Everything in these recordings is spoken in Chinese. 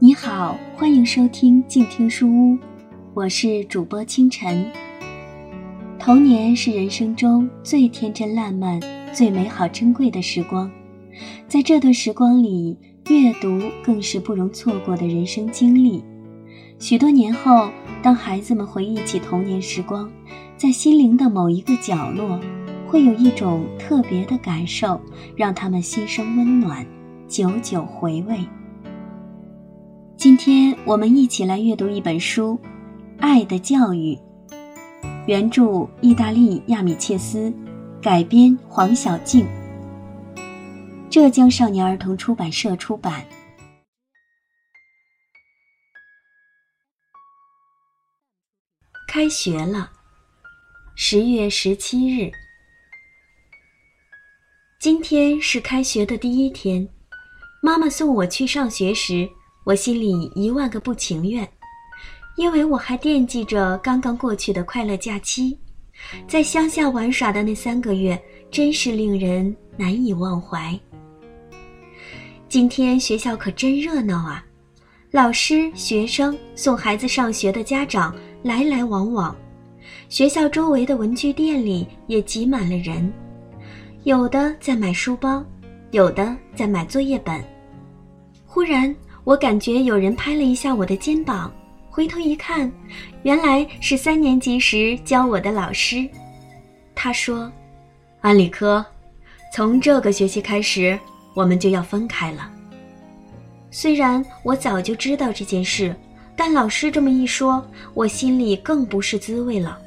你好，欢迎收听静听书屋，我是主播清晨。童年是人生中最天真烂漫、最美好珍贵的时光，在这段时光里，阅读更是不容错过的人生经历。许多年后，当孩子们回忆起童年时光，在心灵的某一个角落，会有一种特别的感受，让他们心生温暖，久久回味。今天我们一起来阅读一本书，《爱的教育》，原著意大利亚米切斯，改编黄小静，浙江少年儿童出版社出版。开学了，十月十七日，今天是开学的第一天，妈妈送我去上学时。我心里一万个不情愿，因为我还惦记着刚刚过去的快乐假期，在乡下玩耍的那三个月，真是令人难以忘怀。今天学校可真热闹啊，老师、学生、送孩子上学的家长来来往往，学校周围的文具店里也挤满了人，有的在买书包，有的在买作业本。忽然。我感觉有人拍了一下我的肩膀，回头一看，原来是三年级时教我的老师。他说：“安理科，从这个学期开始，我们就要分开了。”虽然我早就知道这件事，但老师这么一说，我心里更不是滋味了。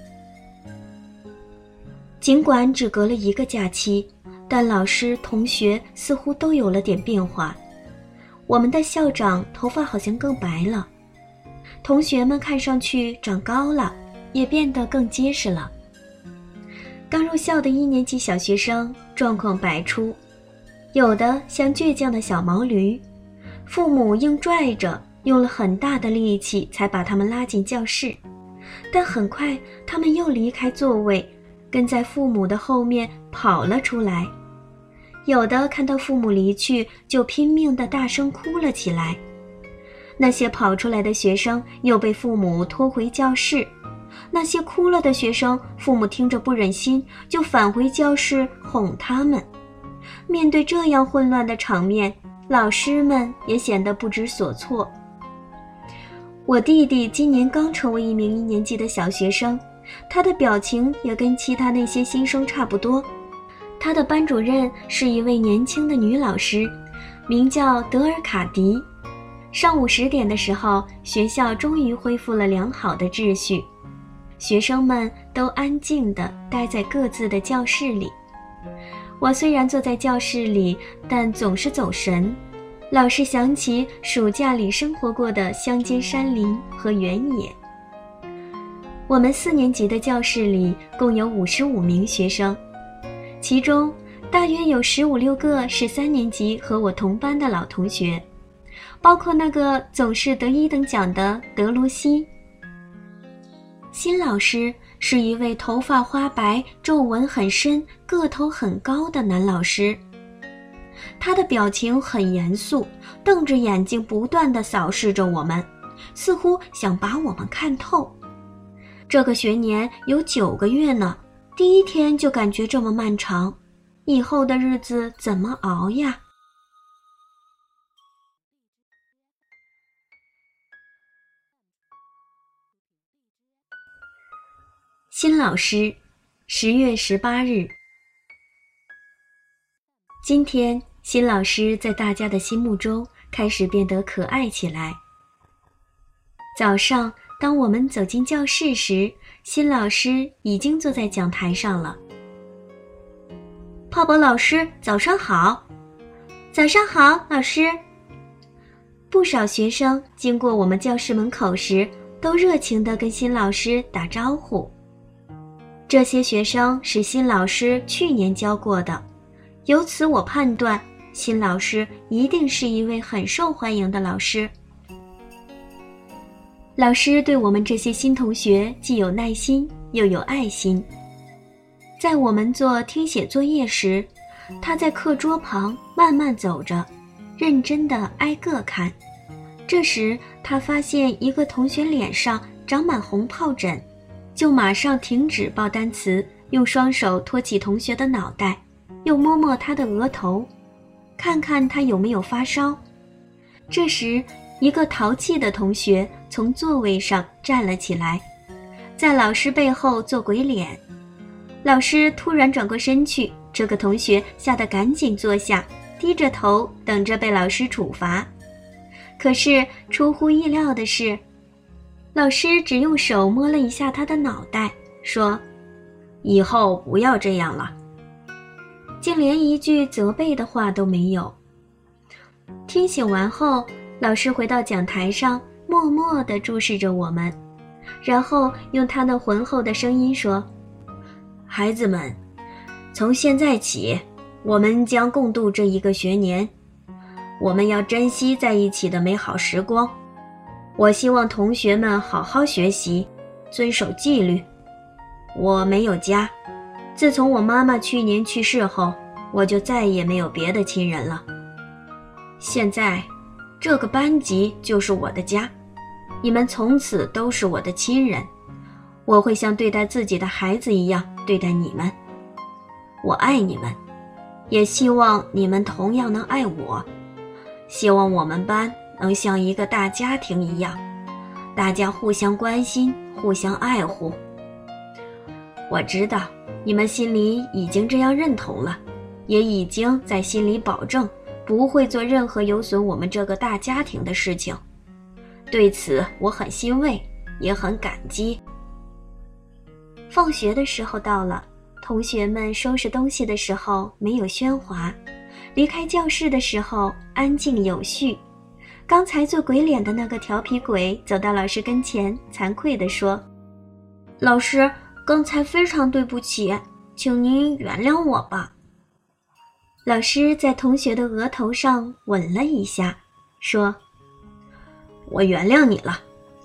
尽管只隔了一个假期，但老师、同学似乎都有了点变化。我们的校长头发好像更白了，同学们看上去长高了，也变得更结实了。刚入校的一年级小学生状况百出，有的像倔强的小毛驴，父母硬拽着，用了很大的力气才把他们拉进教室，但很快他们又离开座位，跟在父母的后面跑了出来。有的看到父母离去，就拼命的大声哭了起来。那些跑出来的学生又被父母拖回教室，那些哭了的学生，父母听着不忍心，就返回教室哄他们。面对这样混乱的场面，老师们也显得不知所措。我弟弟今年刚成为一名一年级的小学生，他的表情也跟其他那些新生差不多。他的班主任是一位年轻的女老师，名叫德尔卡迪。上午十点的时候，学校终于恢复了良好的秩序，学生们都安静地待在各自的教室里。我虽然坐在教室里，但总是走神，老是想起暑假里生活过的乡间山林和原野。我们四年级的教室里共有五十五名学生。其中大约有十五六个是三年级和我同班的老同学，包括那个总是得一等奖的德罗西。新老师是一位头发花白、皱纹很深、个头很高的男老师，他的表情很严肃，瞪着眼睛不断地扫视着我们，似乎想把我们看透。这个学年有九个月呢。第一天就感觉这么漫长，以后的日子怎么熬呀？新老师，十月十八日。今天，新老师在大家的心目中开始变得可爱起来。早上，当我们走进教室时，新老师已经坐在讲台上了。泡泡老师，早上好！早上好，老师。不少学生经过我们教室门口时，都热情地跟新老师打招呼。这些学生是新老师去年教过的，由此我判断，新老师一定是一位很受欢迎的老师。老师对我们这些新同学既有耐心又有爱心。在我们做听写作业时，他在课桌旁慢慢走着，认真的挨个看，这时，他发现一个同学脸上长满红疱疹，就马上停止报单词，用双手托起同学的脑袋，又摸摸他的额头，看看他有没有发烧。这时，一个淘气的同学从座位上站了起来，在老师背后做鬼脸。老师突然转过身去，这个同学吓得赶紧坐下，低着头等着被老师处罚。可是出乎意料的是，老师只用手摸了一下他的脑袋，说：“以后不要这样了。”竟连一句责备的话都没有。听醒完后，老师回到讲台上，默默地注视着我们，然后用他那浑厚的声音说：“孩子们，从现在起，我们将共度这一个学年。”我们要珍惜在一起的美好时光。我希望同学们好好学习，遵守纪律。我没有家，自从我妈妈去年去世后，我就再也没有别的亲人了。现在，这个班级就是我的家，你们从此都是我的亲人。我会像对待自己的孩子一样对待你们。我爱你们，也希望你们同样能爱我。希望我们班能像一个大家庭一样，大家互相关心、互相爱护。我知道你们心里已经这样认同了，也已经在心里保证不会做任何有损我们这个大家庭的事情。对此我很欣慰，也很感激。放学的时候到了，同学们收拾东西的时候没有喧哗。离开教室的时候安静有序，刚才做鬼脸的那个调皮鬼走到老师跟前，惭愧地说：“老师，刚才非常对不起，请您原谅我吧。”老师在同学的额头上吻了一下，说：“我原谅你了，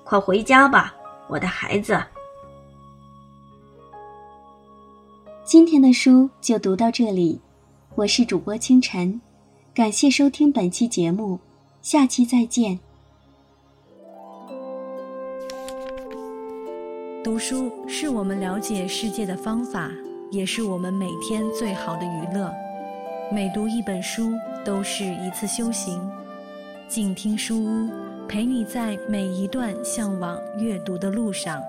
快回家吧，我的孩子。”今天的书就读到这里。我是主播清晨，感谢收听本期节目，下期再见。读书是我们了解世界的方法，也是我们每天最好的娱乐。每读一本书都是一次修行。静听书屋，陪你在每一段向往阅读的路上。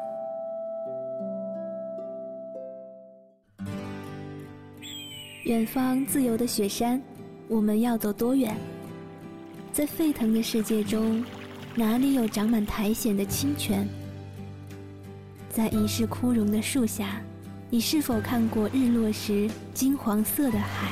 远方自由的雪山，我们要走多远？在沸腾的世界中，哪里有长满苔藓的清泉？在一世枯荣的树下，你是否看过日落时金黄色的海？